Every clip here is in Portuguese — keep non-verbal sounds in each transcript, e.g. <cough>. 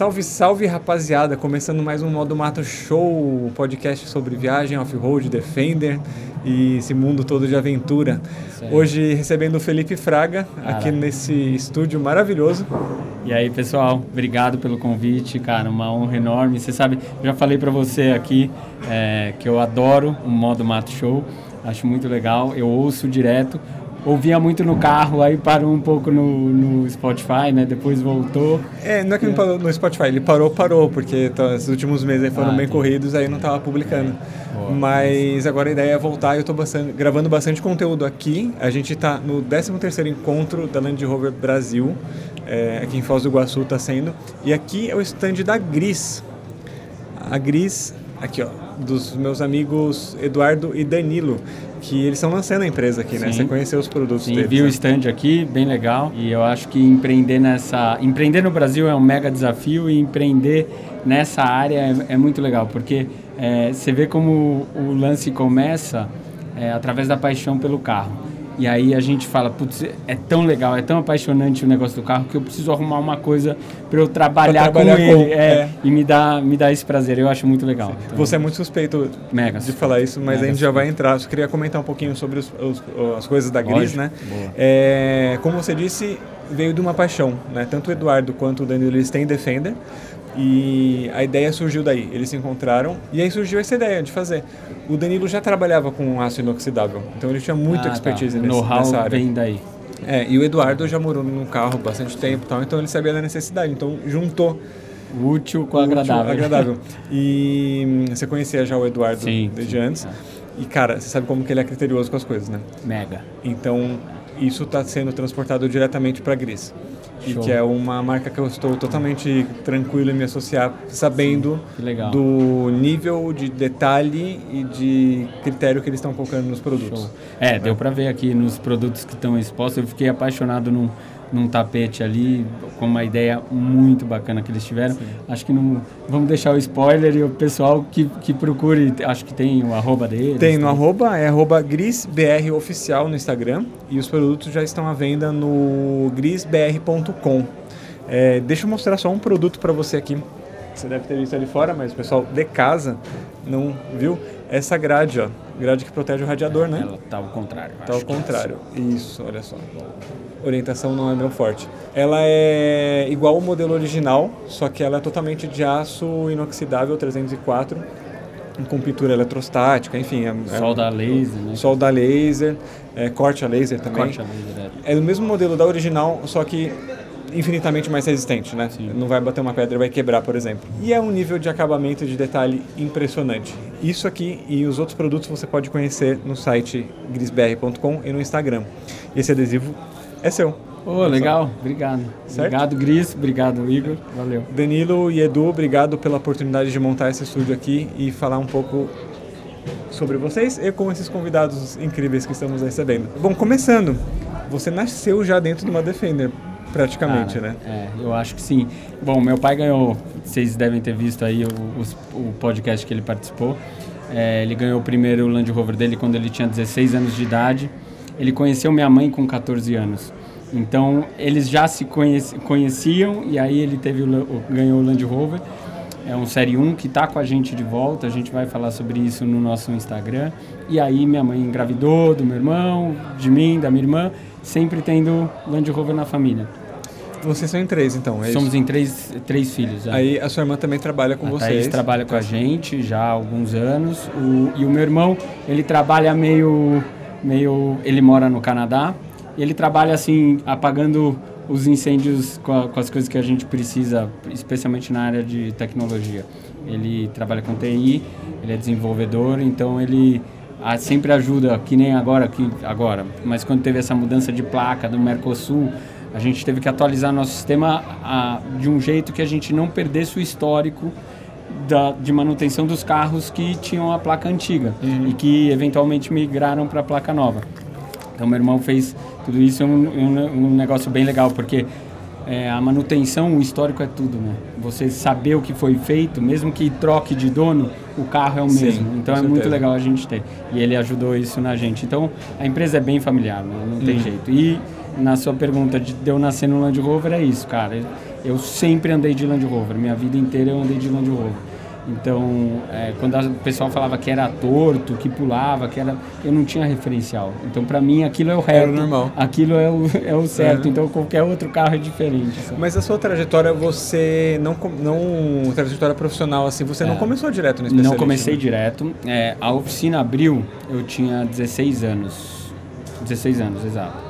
Salve, salve rapaziada! Começando mais um Modo Mato Show, podcast sobre viagem, off-road, Defender e esse mundo todo de aventura. Hoje recebendo o Felipe Fraga Cara. aqui nesse estúdio maravilhoso. E aí, pessoal, obrigado pelo convite, cara, uma honra enorme. Você sabe, já falei para você aqui é, que eu adoro o Modo Mato Show, acho muito legal, eu ouço direto. Ouvia muito no carro, aí parou um pouco no, no Spotify, né? Depois voltou. É, não é que ele parou no Spotify, ele parou, parou, porque tá, os últimos meses foram Ah, bem entendi. corridos, aí não tava publicando. Boa. Mas agora a ideia é voltar, eu tô bastante, gravando bastante conteúdo aqui. A gente tá no 13º encontro da Land Rover Brasil, é, aqui em Foz do Iguaçu tá sendo. E aqui é o stand da Gris. A Gris, aqui ó, dos meus amigos Eduardo e Danilo, que eles estão lançando a empresa aqui, né? Sim. Você conheceu os produtos Sim, deles. vi o né? stand aqui, bem legal. E eu acho que empreender nessa. Empreender no Brasil é um mega desafio e empreender nessa área é, é muito legal, porque é, você vê como o lance começa é, através da paixão pelo carro. E aí a gente fala, putz, é tão legal, é tão apaixonante o negócio do carro que eu preciso arrumar uma coisa para eu trabalhar, trabalhar com com, ele. é, é. E me dá, me dá esse prazer, eu acho muito legal. Então, Você é muito suspeito Mega de falar isso, mas Mega a gente já vai entrar. Só queria comentar um pouquinho sobre os- os- as coisas da Gris, Lógico. né? É, como você disse, veio de uma paixão, né? Tanto o Eduardo quanto o Danilo, eles têm Defender. E a ideia surgiu daí. Eles se encontraram e aí surgiu essa ideia de fazer. O Danilo já trabalhava com aço inoxidável, então ele tinha muita Ah, tá. expertise O nesse, nessa área. vem daí. É, e o Eduardo já morou num carro bastante tempo, tal, então ele sabia da necessidade. Então juntou O útil com o útil agradável. agradável. <laughs> E hum, você conhecia já o Eduardo Sim, desde sim. antes. E cara, você sabe como que ele é criterioso com as coisas, né? Mega. Então isso está sendo transportado diretamente para Gris. E Show. que é uma marca que eu estou totalmente tranquilo em me associar, sabendo do nível de detalhe e de critério que eles estão colocando nos produtos. Show. É, deu pra ver aqui nos produtos que estão expostos. Eu fiquei apaixonado num, num tapete ali, com uma ideia muito bacana que eles tiveram. Acho que não. Vamos deixar o spoiler e o pessoal que, que procure. Acho que tem o arroba deles. Tem no arroba, é arroba grisbr oficial no Instagram e os produtos já estão à venda no grisbr.com. É, deixa eu mostrar só um produto para você aqui. Você deve ter visto ali fora, mas o pessoal de casa não viu. Essa grade, ó, grade que protege o radiador, né? Ela tá ao contrário. Tá ao acho que é contrário. Isso, olha só. Orientação não é meu forte. Ela é igual ao modelo original, só que ela é totalmente de aço inoxidável 304, com pintura eletrostática, enfim. É. Solda laser, né? solda laser, é, corte a laser também. Corte a laser. é. É do mesmo modelo da original, só que infinitamente mais resistente, né? Sim. Não vai bater uma pedra e vai quebrar, por exemplo. E é um nível de acabamento de detalhe impressionante. Isso aqui e os outros produtos você pode conhecer no site grisbr.com e no Instagram. Esse adesivo é seu. Ô, legal. Obrigado. Certo? Obrigado, Gris. Obrigado, Igor. Valeu. Danilo e Edu, obrigado pela oportunidade de montar esse estúdio aqui e falar um pouco sobre vocês e com esses convidados incríveis que estamos recebendo. Bom, começando, você nasceu já dentro de uma Defender, praticamente, Cara, né? É, eu acho que sim. Bom, meu pai ganhou, vocês devem ter visto aí o, o podcast que ele participou. É, ele ganhou o primeiro Land Rover dele quando ele tinha 16 anos de idade. Ele conheceu minha mãe com 14 anos. Então, eles já se conheci- conheciam e aí ele teve o, ganhou o Land Rover. É um Série 1 que está com a gente de volta. A gente vai falar sobre isso no nosso Instagram. E aí minha mãe engravidou do meu irmão, de mim, da minha irmã, sempre tendo Land Rover na família. Vocês são em três, então, é Somos em três, três filhos. é. Aí a sua irmã também trabalha com a vocês. Thaís trabalha com a gente já há alguns anos. O- e o meu irmão, ele trabalha meio, meio... Ele mora no Canadá. Ele trabalha, assim, apagando os incêndios com, a- com as coisas que a gente precisa, especialmente na área de tecnologia. Ele trabalha com TI, ele é desenvolvedor, então ele ah, sempre ajuda, que nem agora, que, agora, mas quando teve essa mudança de placa do Mercosul, a gente teve que atualizar nosso sistema ah, de um jeito que a gente não perdesse o histórico da, de manutenção dos carros que tinham a placa antiga e que eventualmente migraram para a placa nova. Então meu irmão fez tudo isso, é um, um, um negócio bem legal, porque é, a manutenção, o histórico é tudo, né? Você saber o que foi feito, mesmo que troque de dono, o carro é o Sim, mesmo. Então é muito certeza. legal a gente ter. E ele ajudou isso na gente. Então a empresa é bem familiar, né? não tem Uhum. jeito. E na sua pergunta de de eu nascer no Land Rover é isso, cara. Eu sempre andei de Land Rover, minha vida inteira eu andei de Land Rover. Então, é, quando o pessoal falava que era torto, que pulava, que era, eu não tinha referencial. Então, para mim, aquilo é o reto. Era normal. Aquilo é o, é o certo. Então, qualquer outro carro é diferente. Sabe? Mas a sua trajetória, você não, não trajetória profissional assim, você é, não começou direto especialista? Não comecei né? direto. É, a oficina abriu, eu tinha 16 anos. 16 anos, exato.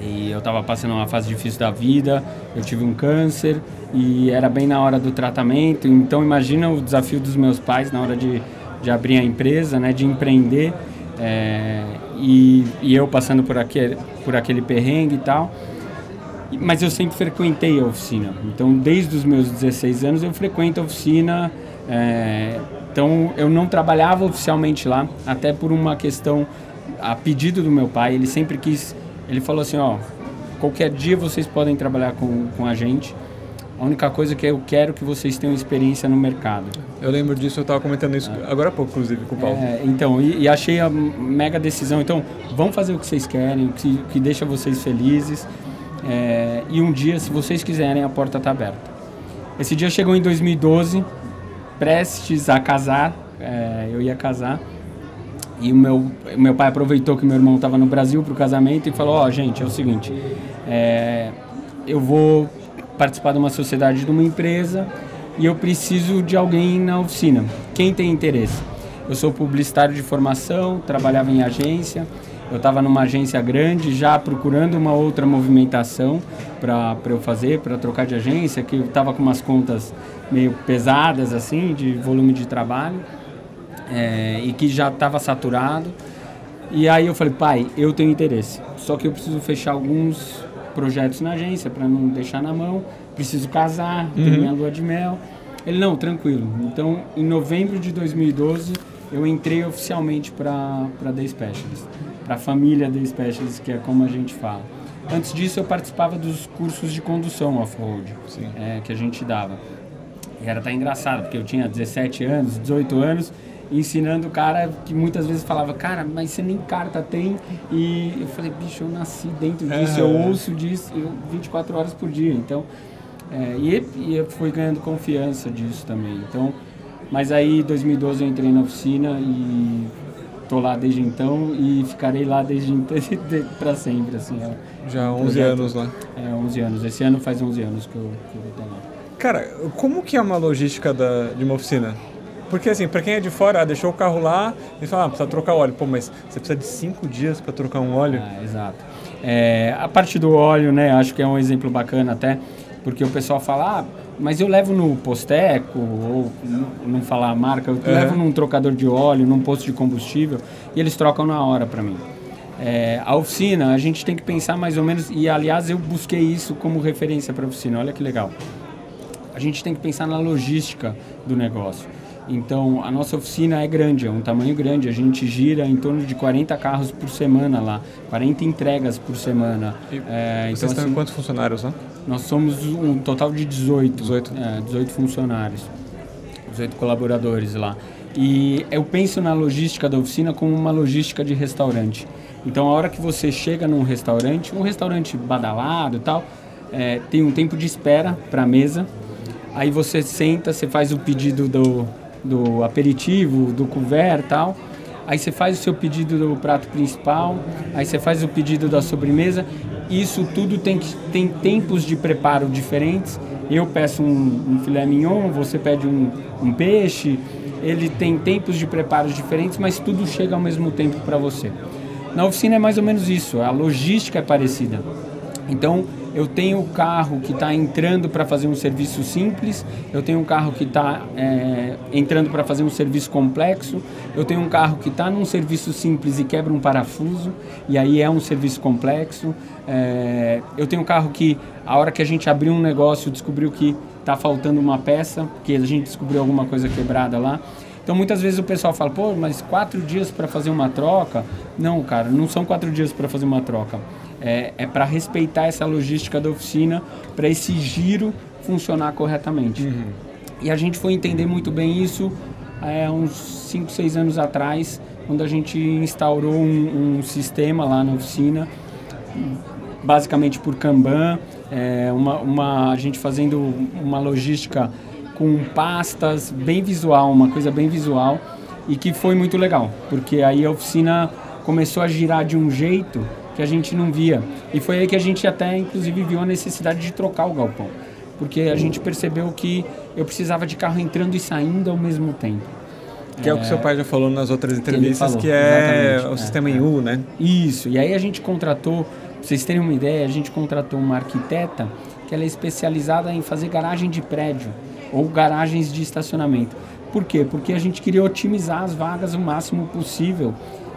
E eu estava passando uma fase difícil da vida, eu tive um câncer e era bem na hora do tratamento. Então imagina o desafio dos meus pais na hora de, de abrir a empresa, né, de empreender é, e, e eu passando por aquele, por aquele perrengue e tal. Mas eu sempre frequentei a oficina. Então desde os meus 16 anos eu frequento a oficina. É, então eu não trabalhava oficialmente lá, até por uma questão a pedido do meu pai. Ele sempre quis ele falou assim, ó, qualquer dia vocês podem trabalhar com, com a gente. A única coisa que eu quero que vocês tenham experiência no mercado. Eu lembro disso, eu estava comentando isso é. agora há pouco, inclusive, com o Paulo. É, então, e, e, achei a mega decisão. Então, vão fazer o que vocês querem, o que, que deixa vocês felizes. É, e um dia, se vocês quiserem, a porta está aberta. Esse dia chegou em 2012, prestes a casar, é, eu ia casar. E o meu, meu pai aproveitou que meu irmão estava no Brasil para o casamento e falou: Ó, oh, gente, é o seguinte, é, eu vou participar de uma sociedade de uma empresa e eu preciso de alguém na oficina. Quem tem interesse? Eu sou publicitário de formação, trabalhava em agência. Eu estava numa agência grande já procurando uma outra movimentação para eu fazer, para trocar de agência, que eu estava com umas contas meio pesadas assim, de volume de trabalho é, e que já estava saturado. E aí eu falei, pai, eu tenho interesse, só que eu preciso fechar alguns projetos na agência para não deixar na mão, preciso casar, uhum. ter minha lua de mel. Ele, não, tranquilo. Então, em novembro de 2012, eu entrei oficialmente para The Specialist, para a família The Specialist, que é como a gente fala. Antes disso, eu participava dos cursos de condução off-road é, que a gente dava. E era até engraçado, porque eu tinha 17 anos, 18 anos, ensinando o cara que muitas vezes falava, cara, mas você nem carta tem. E eu falei, bicho, eu nasci dentro disso, eu ouço disso 24 horas por dia. Então, é, e, e eu fui ganhando confiança disso também. Então, mas aí, em 2012, eu entrei na oficina e tô lá desde então e ficarei lá desde então <laughs> para sempre, assim. É, Já 11 projeto, anos lá. É, 11 anos. Esse ano faz 11 anos que eu, que eu tô lá. Cara, como que é uma logística da, de uma oficina? Porque assim, para quem é de fora, ah, deixou o carro lá e fala, ah, precisa trocar óleo. Pô, mas você precisa de cinco dias para trocar um óleo? Ah, exato. É, a parte do óleo, né, acho que é um exemplo bacana até, porque o pessoal fala, ah, mas eu levo no posteco, ou não falar a marca, eu uhum. levo num trocador de óleo, num posto de combustível, e eles trocam na hora para mim. É, a oficina, a gente tem que pensar mais ou menos, e aliás eu busquei isso como referência para a oficina, olha que legal. A gente tem que pensar na logística do negócio. Então, a nossa oficina é grande, é um tamanho grande. A gente gira em torno de 40 carros por semana lá, 40 entregas por semana. É, vocês então, estão assim, quantos funcionários lá? Nós somos um total de 18. 18? É, 18 funcionários, 18 colaboradores lá. E eu penso na logística da oficina como uma logística de restaurante. Então, a hora que você chega num restaurante, um restaurante badalado e tal, é, tem um tempo de espera para a mesa. Aí você senta, você faz o pedido do, do aperitivo, do couvert tal. Aí você faz o seu pedido do prato principal, aí você faz o pedido da sobremesa. Isso tudo tem, tem tempos de preparo diferentes. Eu peço um, um filé mignon, você pede um, um peixe. Ele tem tempos de preparos diferentes, mas tudo chega ao mesmo tempo para você. Na oficina é mais ou menos isso, a logística é parecida. Então, eu tenho o carro que está entrando para fazer um serviço simples, eu tenho um carro que está é, entrando para fazer um serviço complexo, eu tenho um carro que está num serviço simples e quebra um parafuso, e aí é um serviço complexo. É, eu tenho um carro que, a hora que a gente abriu um negócio, descobriu que está faltando uma peça, porque a gente descobriu alguma coisa quebrada lá. Então muitas vezes o pessoal fala, pô, mas quatro dias para fazer uma troca? Não, cara, não são quatro dias para fazer uma troca é, é para respeitar essa logística da oficina, para esse giro funcionar corretamente. Uhum. E a gente foi entender muito bem isso é, uns 5, 6 anos atrás, quando a gente instaurou um, um, sistema lá na oficina. basicamente por Kanban, é, uma, uma, a gente fazendo uma logística com pastas, bem visual, uma coisa bem visual e que foi muito legal, porque aí a oficina começou a girar de um jeito que a gente não via. E foi aí que a gente até, inclusive, viu a necessidade de trocar o galpão. Porque a gente percebeu que eu precisava de carro entrando e saindo ao mesmo tempo. Que é, é o que seu pai já falou nas outras entrevistas, que, que é o sistema é, U, né? Isso. E aí a gente contratou, pra vocês terem uma ideia, a gente contratou uma arquiteta que ela é especializada em fazer garagem de prédio ou garagens de estacionamento. Por quê? Porque a gente queria otimizar as vagas o máximo possível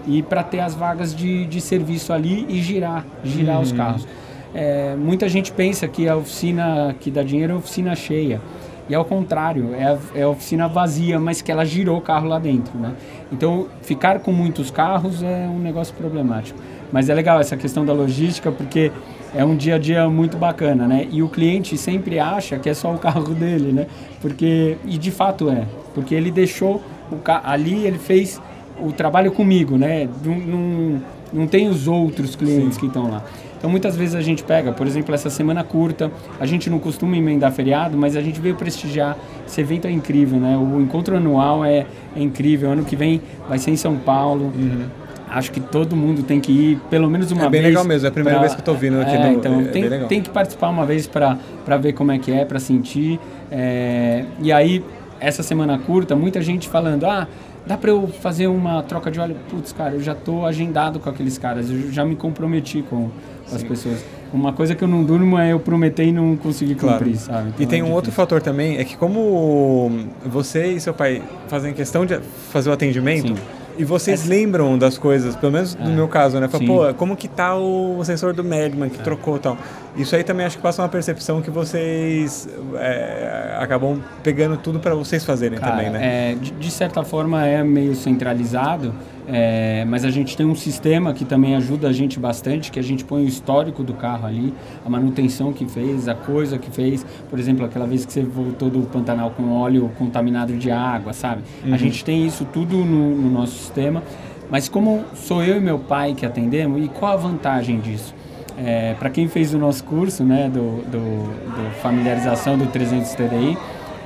e para ter as vagas de, de serviço ali e girar, girar uhum. os carros. É, muita gente pensa que a oficina que dá dinheiro é a oficina cheia. E ao contrário, é a, é a oficina vazia, mas que ela girou o carro lá dentro, né? Então, ficar com muitos carros é um negócio problemático. Mas é legal essa questão da logística, porque é um dia a dia muito bacana, né? E o cliente sempre acha que é só o carro <laughs> dele, né? Porque e de fato é, porque ele deixou o ali, ele fez o trabalho comigo, né? Não, não, não tem os outros clientes Sim. que estão lá. Então muitas vezes a gente pega, por exemplo, essa semana curta, a gente não costuma emendar feriado, mas a gente veio prestigiar. Esse evento é incrível, né? O encontro anual é, é incrível. Ano que vem vai ser em São Paulo. Uhum acho que todo mundo tem que ir pelo menos uma vez. É bem vez legal mesmo, é a primeira pra, vez que eu estou vindo aqui. É, no, então é, tem, tem que participar uma vez para ver como é que é, para sentir. É, e aí, essa semana curta, muita gente falando, ah, dá para eu fazer uma troca de óleo? Putz, cara, eu já estou agendado com aqueles caras, eu já me comprometi com, as pessoas. Uma coisa que eu não durmo é eu prometer e não conseguir cumprir, claro. sabe? Então e tem é um outro fator também, é que como você e seu pai fazem questão de fazer o atendimento... Sim e vocês lembram das coisas, pelo menos no é. meu caso, né? Fala, pô, como que tá o sensor do Magman que é. trocou e tal. Isso aí também acho que passa uma percepção que vocês é, acabam pegando tudo para vocês fazerem Cara, também, né? É, de, de, certa forma é meio centralizado, é, mas a gente tem um sistema que também ajuda a gente bastante, que a gente põe o histórico do carro ali, a manutenção que fez, a coisa que fez. Por exemplo, aquela vez que você voltou do Pantanal com óleo contaminado de água, sabe? Uhum. A gente tem isso tudo no, no nosso sistema. Mas como sou eu e meu pai que atendemos, e qual a vantagem disso? É, para quem fez o nosso curso né, do, do, do familiarização do 300 TDI,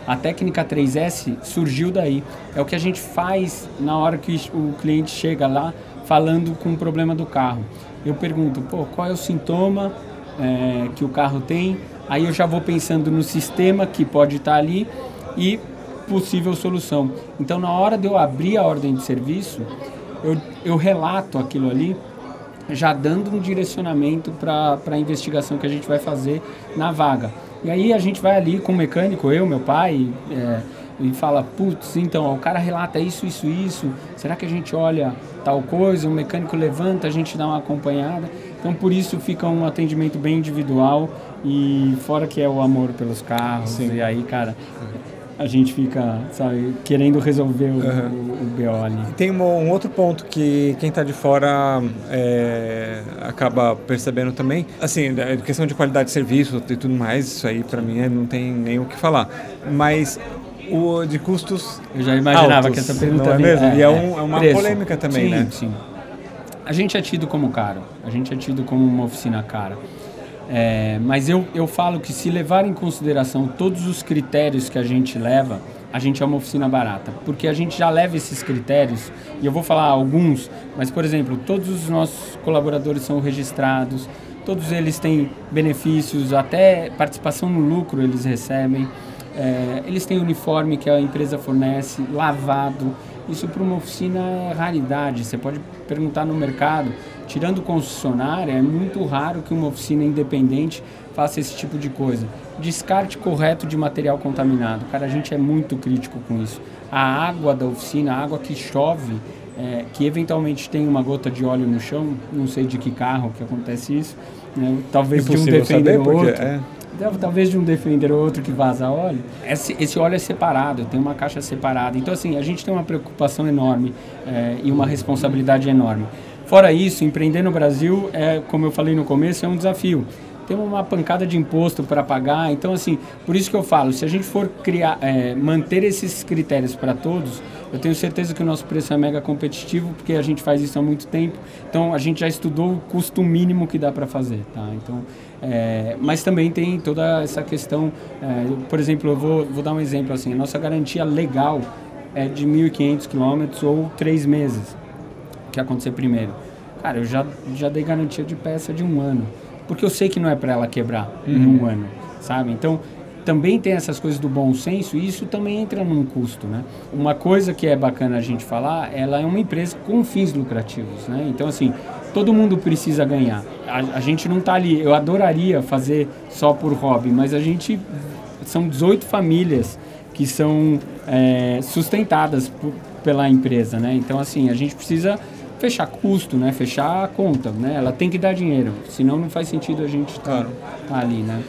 a técnica 3S surgiu daí. É o que a gente faz na hora que o cliente chega lá falando com o problema do carro. Eu pergunto, pô, qual é o sintoma é, que o carro tem? Aí eu já vou pensando no sistema que pode estar ali e possível solução. Então, na hora de eu abrir a ordem de serviço, eu, eu relato aquilo ali já dando um direcionamento para a investigação que a gente vai fazer na vaga. E aí a gente vai ali com o mecânico, eu, meu pai, é, e fala, putz, então, o cara relata isso, isso, isso, será que a gente olha tal coisa? O mecânico levanta, a gente dá uma acompanhada. Então, por isso fica um atendimento bem individual e fora que é o amor pelos carros. Sim. E aí, cara, a gente fica, sabe, querendo resolver o, uhum. o, o BO ali. Tem um, um, outro ponto que quem está de fora é, acaba percebendo também, assim, a questão de qualidade de serviço e tudo mais, isso aí para mim é, não tem nem o que falar. Mas o de custos Eu já imaginava altos, que essa pergunta não é mesmo? É, e é, um, é uma preço. polêmica também, sim, né? Sim, A gente é tido como caro, a gente é tido como uma oficina cara. É, mas eu, eu falo que se levar em consideração todos os critérios que a gente leva, a gente é uma oficina barata. Porque a gente já leva esses critérios, e eu vou falar alguns, mas, por exemplo, todos os nossos colaboradores são registrados, todos eles têm benefícios, até participação no lucro eles recebem. É, eles têm uniforme que a empresa fornece, lavado. Isso para uma oficina é raridade. Você pode perguntar no mercado tirando concessionária, é muito raro que uma oficina independente faça esse tipo de coisa. Descarte correto de material contaminado. Cara, a gente é muito crítico com isso. A água da oficina, a água que chove, é, que eventualmente tem uma gota de óleo no chão, não sei de que carro que acontece isso, né? talvez de um Defender ou outro. É. Talvez de um Defender ou outro que vaza óleo. Esse, esse óleo é separado, tem uma caixa separada. Então, assim, a gente tem uma preocupação enorme é, e uma responsabilidade enorme. Fora isso, empreender no Brasil é, como eu falei no começo, é um desafio. temos uma pancada de imposto para pagar. Então, assim, por isso que eu falo, se a gente for criar, é, manter esses critérios para todos, eu tenho certeza que o nosso preço é mega competitivo, porque a gente faz isso há muito tempo. Então, a gente já estudou o custo mínimo que dá para fazer, tá? Então, é, mas também tem toda essa questão, é, por exemplo, eu vou, vou dar um exemplo assim, a nossa garantia legal é de 1.500 quilômetros ou três meses, que acontecer primeiro. Cara, eu já, já dei garantia de peça de um ano porque eu sei que não é para ela quebrar uhum. em um ano, sabe? Então, também tem essas coisas do bom senso e isso também entra num custo, né? Uma coisa que é bacana a gente falar, ela é uma empresa com fins lucrativos, né? Então, assim, todo mundo precisa ganhar. A, a gente não está ali, eu adoraria fazer só por hobby, mas a gente, são 18 famílias que são é, sustentadas por, pela empresa, né? Então, assim, a gente precisa fechar custo, né? Fechar a conta, né? Ela tem que dar dinheiro, senão não faz sentido a gente estar tá, tá ali, né?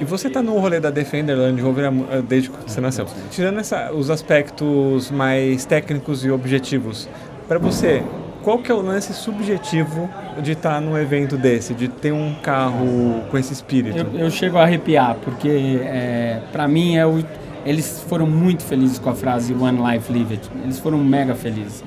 E você está no rolê da Defender Land Rover eh, desde que você nasceu. Tirando essa, os aspectos mais técnicos e objetivos, para você, qual que é o lance subjetivo de estar tá num evento desse, de ter um carro com esse espírito? Eu, eu chego a arrepiar, porque é, para mim é o, eles foram muito felizes com a frase One Life Live It. Eles foram mega felizes.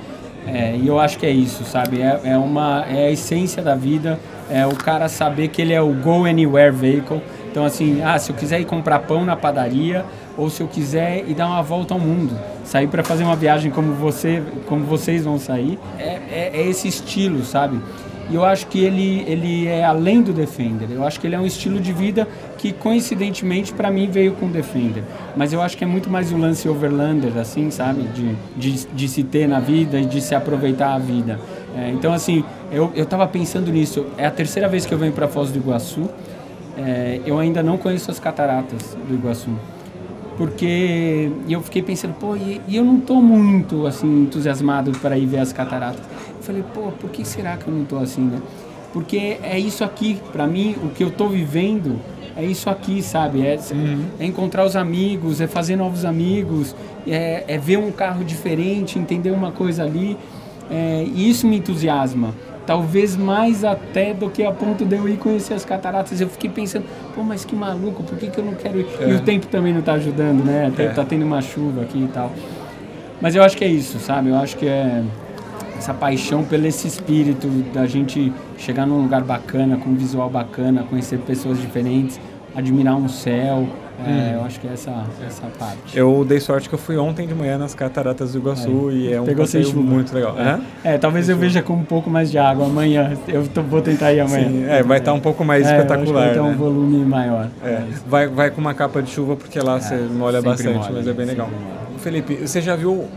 É, e eu acho que é isso, sabe? É, é, uma, é a essência da vida, é o cara saber que ele é o go anywhere vehicle. Então, assim, ah, se eu quiser ir comprar pão na padaria, ou se eu quiser ir dar uma volta ao mundo, sair para fazer uma viagem como você, como vocês vão sair, é, é, é esse estilo, sabe? E eu acho que ele, ele é além do Defender. Eu acho que ele é um estilo de vida que, coincidentemente, para mim veio com o Defender. Mas eu acho que é muito mais o lance overlander, assim, sabe? De, de, de se ter na vida e de se aproveitar a vida. É, então, assim, eu, eu pensando nisso. É a terceira vez que eu venho para Foz do Iguaçu. É, eu ainda não conheço as cataratas do Iguaçu porque eu fiquei pensando, pô, e, e eu não estou muito assim entusiasmado para ir ver as cataratas. Eu falei, pô, por que será que eu não estou assim, né? Porque é isso aqui, para mim, o que eu estou vivendo é isso aqui, sabe? É, uhum. é, encontrar os amigos, é fazer novos amigos, é, é ver um carro diferente, entender uma coisa ali. É, e isso me entusiasma talvez mais até do que a ponto de eu ir conhecer as cataratas. Eu fiquei pensando, pô, mas que maluco, por que, que eu não quero ir? É. E o tempo também não está ajudando, né? Até, é. Tá tendo uma chuva aqui e tal. Mas eu acho que é isso, sabe? Eu acho que é essa paixão pelo esse espírito da gente chegar num lugar bacana, com um visual bacana, conhecer pessoas diferentes, admirar um céu, é, hum. eu acho que é essa, essa parte. Eu dei sorte que eu fui ontem de manhã nas cataratas do Iguaçu é. e é um Pegou passeio muito legal. É, é talvez eu veja com um pouco mais de água amanhã. Eu tô, vou tentar ir amanhã. Sim, é, vai estar tá um pouco mais é, espetacular. vai ter né? um volume maior. É. Vai, vai com uma capa de chuva porque lá você molha bastante, molha, mas é bem legal. Felipe, você já viu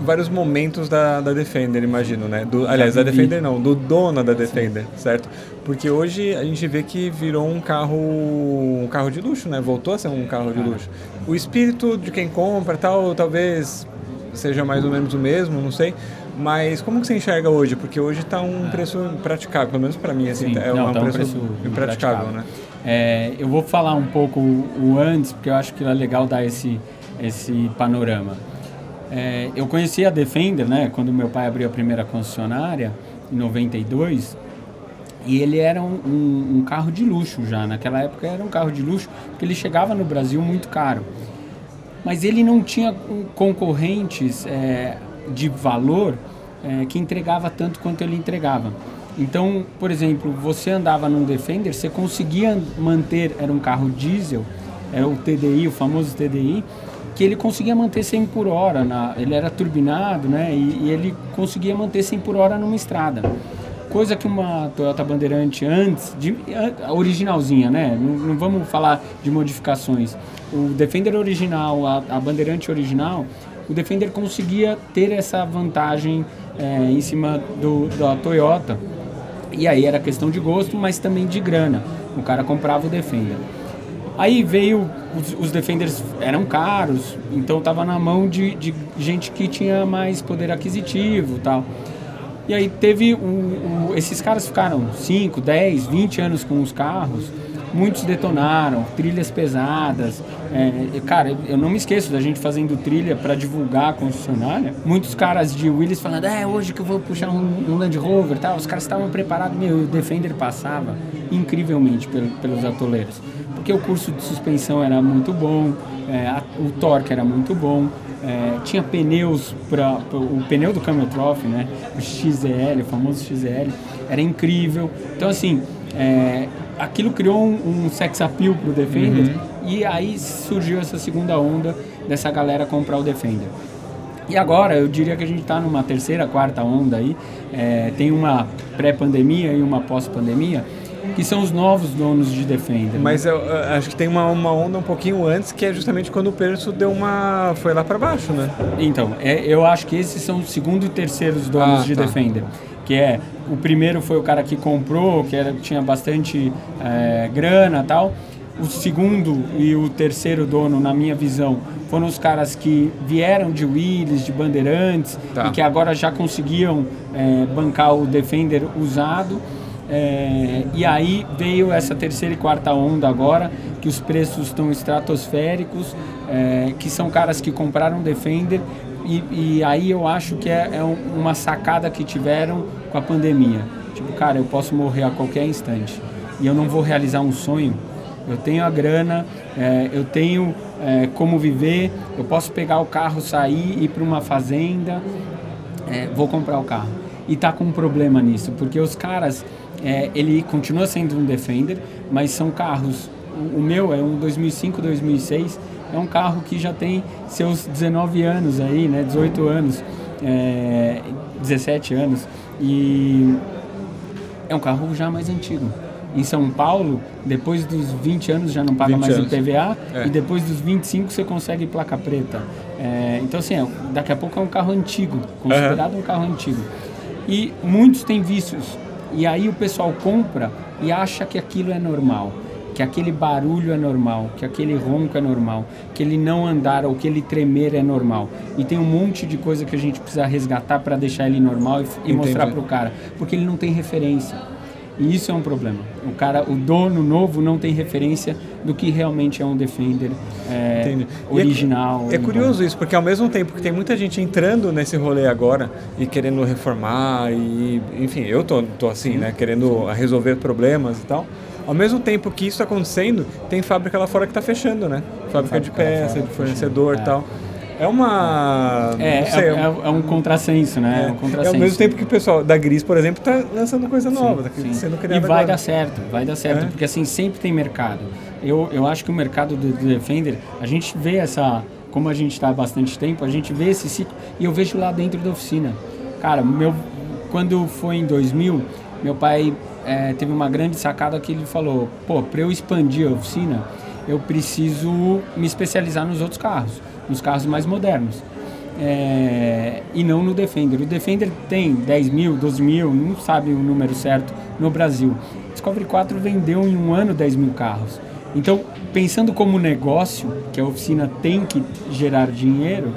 vários momentos da, da Defender, imagino, né? Do, aliás, da Defender não, do dono da Defender, Sim. certo? Porque hoje a gente vê que virou um carro um carro de luxo, né? Voltou a ser um carro de luxo. O espírito de quem compra tal, talvez seja mais ou menos o mesmo, não sei. Mas como que você enxerga hoje? Porque hoje está um preço impraticável, pelo menos para mim, assim, Sim, é não, um, tá preço um, preço impraticável, né? É, eu vou falar um pouco o antes, porque eu acho que é legal dar esse, esse panorama. É, eu conheci a Defender, né, quando meu pai abriu a primeira concessionária, em 92, e ele era um, um, um, carro de luxo já. Naquela época era um carro de luxo, porque ele chegava no Brasil muito caro. Mas ele não tinha concorrentes é, de valor é, que entregava tanto quanto ele entregava. Então, por exemplo, você andava num Defender, você conseguia manter, era um carro diesel, era o TDI, o famoso TDI, que ele conseguia manter 100 por hora, na, ele era turbinado, né? E, e, ele conseguia manter 100 por hora numa estrada. Coisa que uma Toyota Bandeirante antes, de, originalzinha, né? Não, não, vamos falar de modificações. O Defender original, a, a Bandeirante original, o Defender conseguia ter essa vantagem é, em cima do, da Toyota. E aí era questão de gosto, mas também de grana. O cara comprava o Defender. Aí veio, os, os Defenders eram caros, então estava na mão de, de gente que tinha mais poder aquisitivo tal. E aí teve, o, o, esses caras ficaram 5, 10, 20 anos com os carros, muitos detonaram, trilhas pesadas. É, cara, eu não me esqueço da gente fazendo trilha para divulgar a concessionária. Muitos caras de Willis falando, é hoje que eu vou puxar um, um Land Rover, tal. Os caras estavam preparados, meu, o Defender passava incrivelmente pelo, pelos atoleiros, porque o curso de suspensão era muito bom, é, a, o torque era muito bom. É, tinha pneus para o pneu do Camel Trophy, né? O XL, o famoso XL, era incrível. Então assim, é, aquilo criou um, um sex appeal pro Defender uhum. e aí surgiu essa segunda onda dessa galera comprar o Defender. E agora eu diria que a gente está numa terceira, quarta onda aí. É, tem uma pré-pandemia e uma pós-pandemia que são os novos donos de Defender. Né? Mas eu, eu, acho que tem uma, uma onda um pouquinho antes, que é justamente quando o preço deu uma. foi lá para baixo, né? Então, é, eu acho que esses são os segundo e terceiros donos ah, de tá. Defender que é o primeiro foi o cara que comprou, que era, tinha bastante é, grana tal. O segundo e o terceiro dono, na minha visão, foram os caras que vieram de Willis, de Bandeirantes tá. e que agora já conseguiam é, bancar o Defender usado. É, e aí veio essa terceira e quarta onda agora, que os preços estão estratosféricos, é, que são caras que compraram Defender e, e aí eu acho que é, é uma sacada que tiveram com a pandemia. Tipo, cara, eu posso morrer a qualquer instante e eu não vou realizar um sonho. Eu tenho a grana, é, eu tenho é, como viver, eu posso pegar o carro, sair, ir para uma fazenda, é, vou comprar o carro. E tá com um problema nisso, porque os caras, é, ele continua sendo um Defender, mas são carros. O, o meu é um 2005, 2006 é um carro que já tem seus 19 anos aí, né, 18 anos, é, 17 anos e é um carro já mais antigo. Em São Paulo, depois dos 20 anos já não paga mais anos. IPVA é. e depois dos 25 você consegue placa preta. É, então assim, é, daqui a pouco é um carro antigo, considerado uhum. um carro antigo. E muitos têm vícios. E aí o pessoal compra e acha que aquilo é normal que aquele barulho é normal, que aquele ronco é normal, que ele não andar ou que ele tremer é normal. E tem um monte de coisa que a gente precisa resgatar para deixar ele normal e, e mostrar para o cara, porque ele não tem referência. E isso é um problema. O cara, o dono novo não tem referência do que realmente é um Defender é, original. É, é curioso isso, porque ao mesmo tempo que tem muita gente entrando nesse rolê agora e querendo reformar e, enfim, eu tô, tô assim, Sim. né, querendo resolver problemas e tal. Ao mesmo tempo que isso está acontecendo, tem fábrica lá fora que está fechando, né? Fábrica, de peça, de fornecedor e é. tal. É uma. É, sei, é, é, é, um contrassenso, né? É, um contrassenso. é ao mesmo tempo que o pessoal da Gris, por exemplo, está lançando coisa nova, tá sendo E vai agora. dar certo, vai dar certo, é? porque assim, sempre tem mercado. Eu, eu acho que o mercado do, do Defender, a gente vê essa. Como a gente está há bastante tempo, a gente vê esse ciclo e eu vejo lá dentro da oficina. Cara, meu, quando foi em 2000, meu pai é, teve uma grande sacada que ele falou: pô, para eu expandir a oficina, eu preciso me especializar nos outros carros, nos carros mais modernos. É, e não no Defender. O Defender tem 10 mil, 12 mil, não sabe o número certo no Brasil. Discovery 4 vendeu em um ano 10 mil carros. Então, pensando como negócio, que a oficina tem que gerar dinheiro,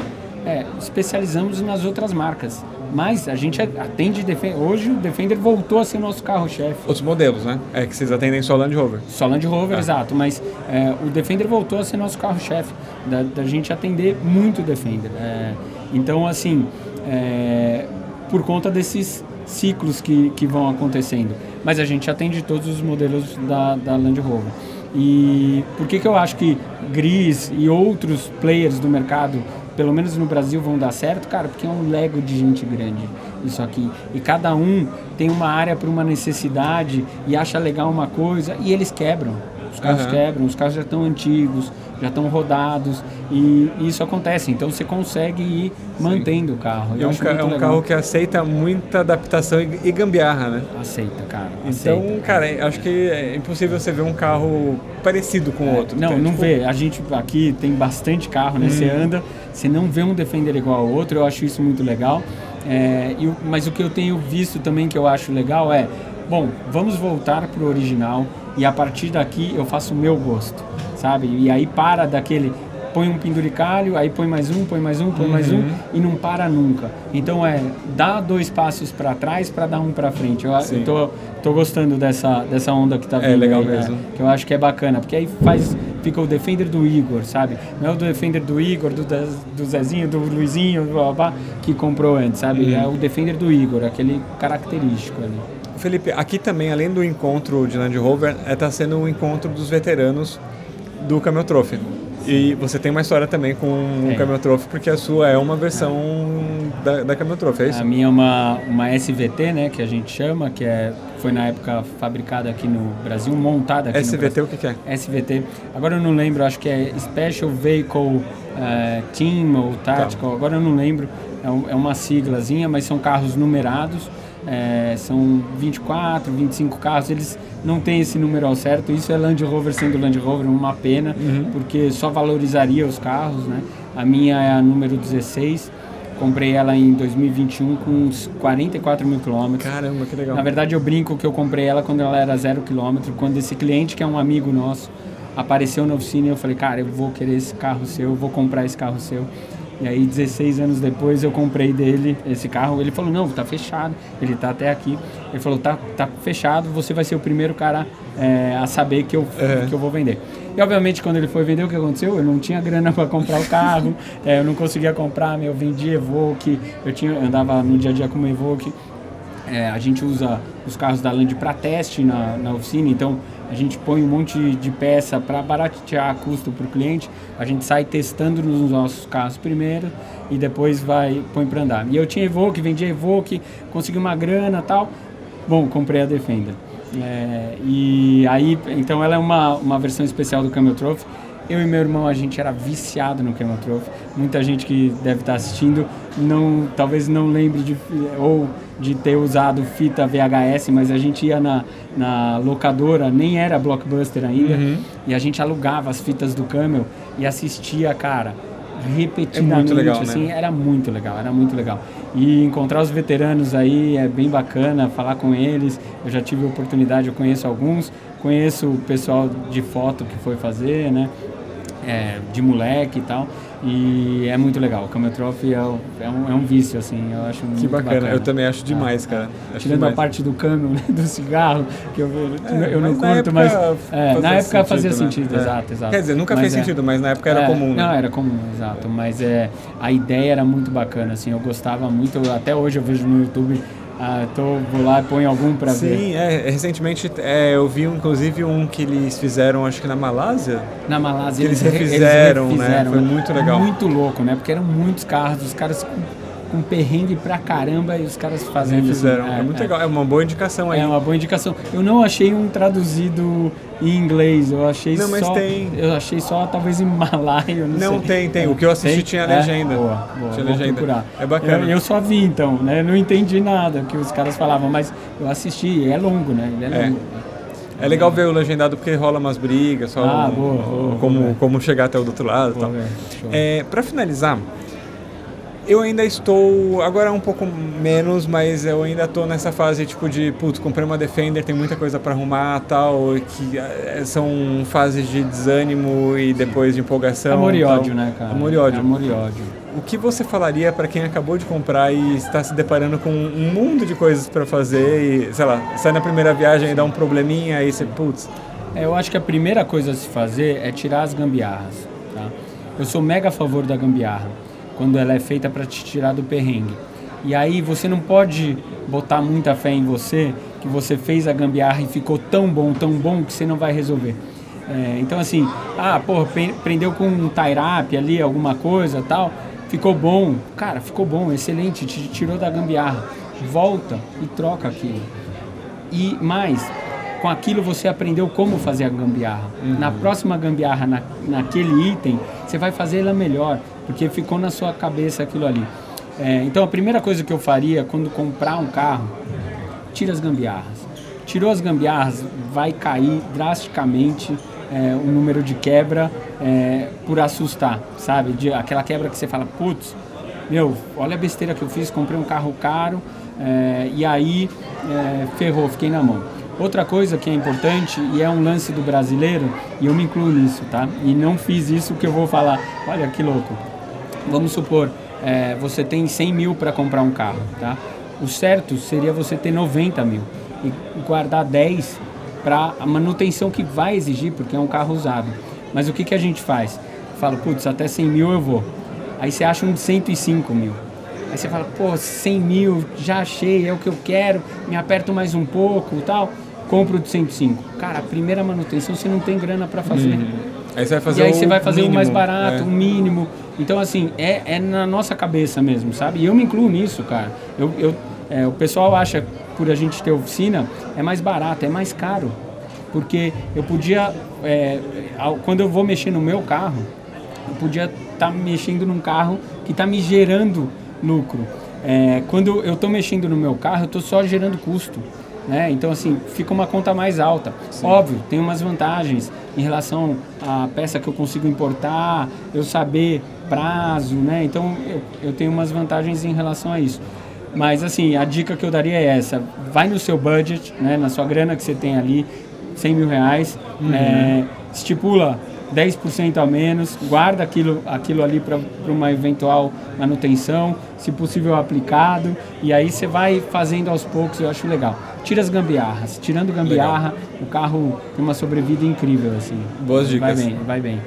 é, especializamos nas outras marcas. Mas a gente atende Defender. Hoje o Defender voltou a ser nosso carro-chefe. Outros modelos, né? É que vocês atendem só Land Rover. Só Land Rover, é. exato. Mas é, o Defender voltou a ser nosso carro-chefe. Da, da, gente atender muito Defender. É, então, assim, é, por conta desses ciclos que, que vão acontecendo. Mas a gente atende todos os modelos da, da Land Rover. E por que, que eu acho que Gris e outros players do mercado pelo menos no Brasil, vão dar certo, cara, porque é um lego de gente grande isso aqui. E cada um tem uma área para uma necessidade e acha legal uma coisa e eles quebram. Os carros uhum. quebram, os carros já estão antigos, já estão rodados e isso acontece. Então você consegue ir Sim. mantendo o carro. é um, ca é um carro que aceita muita adaptação e, e gambiarra, né? Aceita, cara. Então, aceita, cara, acho que é impossível você ver um carro parecido com o é, outro. Não, não tipo... vê. A gente aqui tem bastante carro, né? Hum. Você anda, você não vê um Defender igual ao outro. Eu acho isso muito legal. É, mas o que eu tenho visto também que eu acho legal é, bom, vamos voltar para o original e a partir daqui eu faço o meu gosto, sabe? E aí para daquele põe um penduricalho, aí põe mais um, põe mais um, põe mais um Uhum. e não para nunca. Então é dá dois passos para trás para dar um para frente. Eu, Sim. eu tô, tô gostando dessa, dessa onda que tá É, vindo. legal aí, mesmo. que eu acho que é bacana, porque aí faz fica o defender do Igor, sabe? Não é o defender do Igor, do, do Zezinho, do Luizinho, blá, blá, que comprou antes, sabe? Uhum. É o defender do Igor, aquele característico ali. Felipe, aqui também, além do encontro de Land Rover, está sendo o encontro dos veteranos do Camel Trophy. E você tem uma história também com o Tem. Camel Trophy, porque a sua é uma versão da, da Camel Trophy, é isso? A minha é uma, uma SVT, né, que a gente chama, que é, foi na época fabricada aqui no Brasil, montada aqui no Brasil. SVT, o que, que é? SVT. Agora eu não lembro, acho que é Special Vehicle eh, Team ou Tactical, agora eu não lembro. É, um- é uma siglazinha, mas são carros numerados. eh, são 24, 25 carros, eles não têm esse número ao certo. Isso é Land Rover sendo Land Rover, uma pena, porque só valorizaria os carros, né? A minha é a número 16, comprei ela em 2021 com uns 44 mil quilômetros. Caramba, que legal. Na verdade, eu brinco que eu comprei ela quando ela era zero quilômetro. Quando esse cliente, que é um amigo nosso, apareceu na oficina, eu falei, cara, eu vou querer esse carro seu, eu vou comprar esse carro seu. E aí, 16 anos depois, eu comprei dele esse carro. Ele falou, não, tá fechado. Ele tá até aqui. Ele falou, tá, tá fechado, você vai ser o primeiro cara é, a saber que eu, É. que eu vou vender. E, obviamente, quando ele foi vender, o que aconteceu? Eu não tinha grana <laughs> para comprar o carro, é, eu não conseguia comprar, eu vendi Evoque, eu, tinha, andava no dia a dia com o Evoque. É, a gente usa os carros da Land para teste na, na oficina, então a gente põe um monte de peça para baratear custo para o cliente. A gente sai testando nos nossos carros primeiro e depois vai põe para andar. E eu tinha Evoque, vendia Evoque, consegui uma grana tal. Bom, comprei a Defender. É, e aí, então ela é uma, uma versão especial do Camel Trophy. Eu e meu irmão, a gente era viciado no Camel Trophy. Muita gente que deve estar assistindo não, talvez não lembre de ou de ter usado fita VHS, mas a gente ia na, na locadora, nem era Blockbuster ainda, e a gente alugava as fitas do Camel e assistia, cara, repetidamente, legal, né? assim, era muito legal, era muito legal. E encontrar os veteranos aí é bem bacana, falar com eles. Eu já tive a oportunidade, eu conheço alguns, conheço o pessoal de foto que foi fazer, né? É, de moleque e tal. E é muito legal. O Camel Trophy é, é um, é um vício, assim, eu acho Que muito bacana. eu também acho demais, Ah, cara. ah. Acho Tirando demais. a parte do Camel, né, do cigarro, que eu, É, eu não curto, mas é, na época fazia sentido, né? É. exato, exato. Quer dizer, nunca Mas fez é- sentido, mas na época era é, comum, né? Não, era comum, exato. Mas é, a ideia era muito bacana, assim, eu gostava muito. Até hoje eu vejo no YouTube, ah, tô, vou lá e ponho algum pra ver. Sim, é, recentemente é, eu vi inclusive um que eles fizeram, acho que na Malásia. Na Malásia Eles re- refizeram, né? Foi muito legal. Muito louco, né? Porque eram muitos carros, os caras com, perrengue pra caramba e os caras fazendo fizeram. assim, É, muito legal, é uma boa indicação aí. É uma boa indicação. Eu não achei um traduzido em inglês, eu achei Não, mas só. tem. Eu achei só talvez em malaio, não, Não, sei. tem, tem. O que eu assisti Tem? tinha É? legenda. Boa, boa. Tinha legenda. procurar. É bacana. Eu, eu só vi então, né? Não entendi nada que os caras falavam, mas eu assisti. É longo, né? Ele é, É. longo. É legal ver o legendado porque rola umas brigas, só Ah, um- boa, boa, como, boa. como chegar até o outro lado e tal. É, para finalizar, eu ainda estou, agora um pouco menos, mas eu ainda estou nessa fase tipo de, putz, comprei uma Defender, tem muita coisa para arrumar tal, que é, são fases de desânimo e depois de empolgação. Amor e tal. ódio, né, cara? Amor e ódio. Amor e ódio. O que você falaria para quem acabou de comprar e está se deparando com um mundo de coisas para fazer e, sei lá, sai na primeira viagem e dá um probleminha aí você, putz, É, eu acho que a primeira coisa a se fazer é tirar as gambiarras. Tá? Eu sou mega a favor da gambiarra, quando ela é feita para te tirar do perrengue. E aí você não pode botar muita fé em você, que você fez a gambiarra e ficou tão bom, tão bom, que você não vai resolver. É, então assim, ah, porra, prendeu com um tie-up ali, alguma coisa tal, ficou bom. Cara, ficou bom, excelente, te tirou da gambiarra. Volta e troca aquilo. E mais, com aquilo você aprendeu como fazer a gambiarra. Na próxima gambiarra, na, naquele item, você vai fazer ela melhor, porque ficou na sua cabeça aquilo ali. É, então a primeira coisa que eu faria quando comprar um carro, tira as gambiarras. Tirou as gambiarras, vai cair drasticamente é, o número de quebra é, por assustar, sabe? De, aquela quebra que você fala, putz, meu, olha a besteira que eu fiz, comprei um carro caro é, e aí é, ferrou, fiquei na mão. Outra coisa que é importante e é um lance do brasileiro, e eu me incluo nisso, tá? E não fiz isso que eu vou falar. Olha que louco. Vamos supor, é, você tem 100 mil para comprar um carro, tá? O certo seria você ter 90 mil e guardar 10 para a manutenção que vai exigir, porque é um carro usado. Mas o que, que a gente faz? Fala, putz, até 100 mil eu vou. Aí você acha um de 105 mil. Aí você fala, pô, 100 mil, já achei, é o que eu quero, me aperto mais um pouco tal compro de 105. Cara, a primeira manutenção você não tem grana para fazer. Uhum. Aí você vai fazer e aí você vai fazer mínimo, o mais barato, o é. mínimo. Então, assim, é, é na nossa cabeça mesmo, sabe? E eu me incluo nisso, cara. Eu, eu, é, o pessoal acha, por a gente ter oficina, é mais barato, é mais caro. Porque eu podia, é, quando eu vou mexer no meu carro, eu podia estar tá mexendo num carro que está me gerando lucro. É, quando eu estou mexendo no meu carro, eu estou só gerando custo. Né? Então, assim, fica uma conta mais alta. Sim. Óbvio, tem umas vantagens em relação à peça que eu consigo importar, eu saber prazo, né? Então, eu, eu tenho umas vantagens em relação a isso. Mas, assim, a dica que eu daria é essa. Vai no seu budget, né? Na sua grana que você tem ali, 100 mil reais. Uhum. É, estipula 10% a menos, guarda aquilo, aquilo ali para uma eventual manutenção, se possível aplicado, e aí você vai fazendo aos poucos, eu acho legal. Tira as gambiarras, tirando gambiarra, legal. o carro tem uma sobrevida incrível, assim. Boas dicas. Vai bem, vai bem.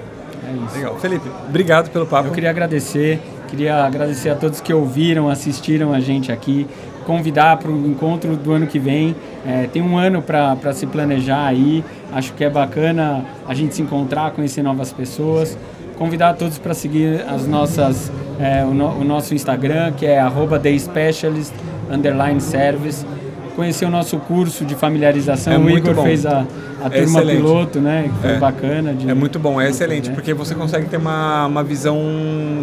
É isso. Legal. Felipe, obrigado pelo papo. Eu queria agradecer, queria agradecer a todos que ouviram, assistiram a gente aqui convidar para o encontro do ano que vem. É, tem um ano para se planejar aí. Acho que é bacana a gente se encontrar, conhecer novas pessoas. Convidar todos para seguir as nossas, é, o, no, o, nosso Instagram, que é @thespecialist underline service conhecer o nosso curso de familiarização. É o Igor bom. fez a, a é turma excelente. piloto, né? Que foi é. bacana. De, é muito bom, é excelente, né? porque você consegue ter uma, uma visão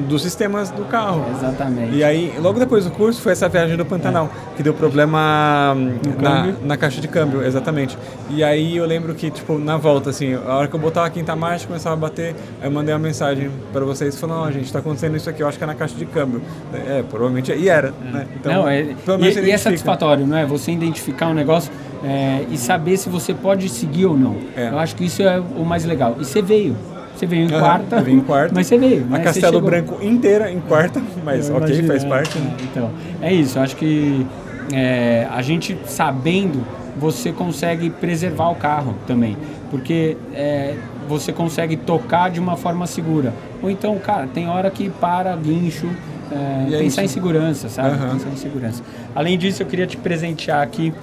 dos sistemas do carro. Exatamente. E aí, logo depois do curso, foi essa viagem do Pantanal, é. que deu problema na, na, caixa de câmbio, exatamente. E aí eu lembro que, tipo, na volta, assim, a hora que eu botava a quinta marcha, começava a bater, aí eu mandei uma mensagem para vocês, falando, ó, gente, tá acontecendo isso aqui, eu acho que é na caixa de câmbio. É, provavelmente, e era, né? Então, Não, é, e, e é satisfatório, não é? Você identificar um negócio é, e saber se você pode seguir ou não. É. Eu acho que isso é o mais legal. E você veio. Você veio em quarta. Eu em quarta. Mas você veio. A né? Castelo Branco inteira em quarta, mas eu ok, imagino, faz parte. Né? Então, é isso. Eu acho que é, a gente sabendo, você consegue preservar o carro também. Porque é, você consegue tocar de uma forma segura. Ou então, cara, tem hora que para guincho, é, é pensar em segurança, sabe? Uhum. Pensar em segurança. Além disso, eu queria te presentear aqui.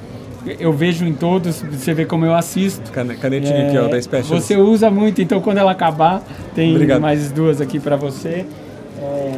Eu vejo em todos, você vê como eu assisto. Canetinha é, aqui, ó, da Special. Você usa muito, então quando ela acabar, tem Obrigado. mais duas aqui para você. É,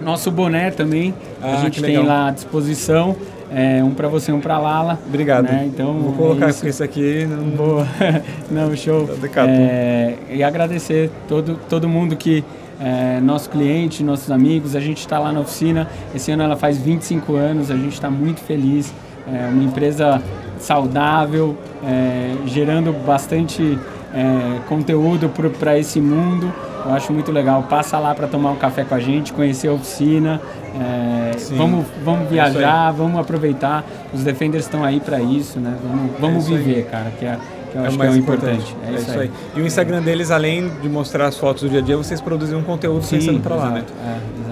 nosso boné também, ah, a gente tem lá à disposição. É, um para você, um para Lala. Obrigado. Né? Então, Vou colocar é isso. isso aqui. Não, Boa. <laughs> não show. Tá é, e agradecer todo, todo mundo que é, nosso cliente, nossos amigos. A gente está lá na oficina. Esse ano ela faz 25 anos. A gente está muito feliz. É uma empresa saudável, é, gerando bastante é, conteúdo para esse mundo. Eu acho muito legal. Passa lá para tomar um café com a gente, conhecer a oficina. É, vamos, vamos é viajar, vamos aproveitar. Os Defenders estão aí para isso, né? Vamos, vamos é viver, cara. Que é, que eu é acho que é o importante. É, é, isso, aí. aí. E o Instagram deles, além de mostrar as fotos do dia a dia, vocês produzem um conteúdo Sim, pensando para lá, né?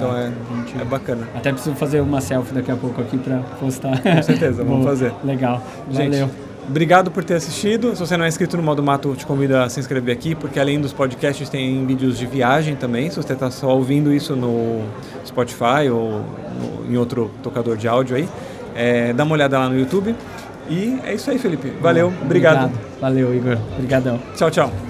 É, então é, é bacana. Até preciso fazer uma selfie daqui a pouco aqui para postar. Com certeza, vamos <laughs> fazer. Legal. Valeu. Gente, Obrigado por ter assistido. Se você não é inscrito no Modo Mato, te convido a se inscrever aqui, porque além dos podcasts tem vídeos de viagem também. Se você está só ouvindo isso no Spotify ou no, em outro tocador de áudio aí, é, dá uma olhada lá no YouTube. E é isso aí, Felipe. Valeu, obrigado. obrigado. Valeu, Igor. Obrigadão. Tchau, tchau.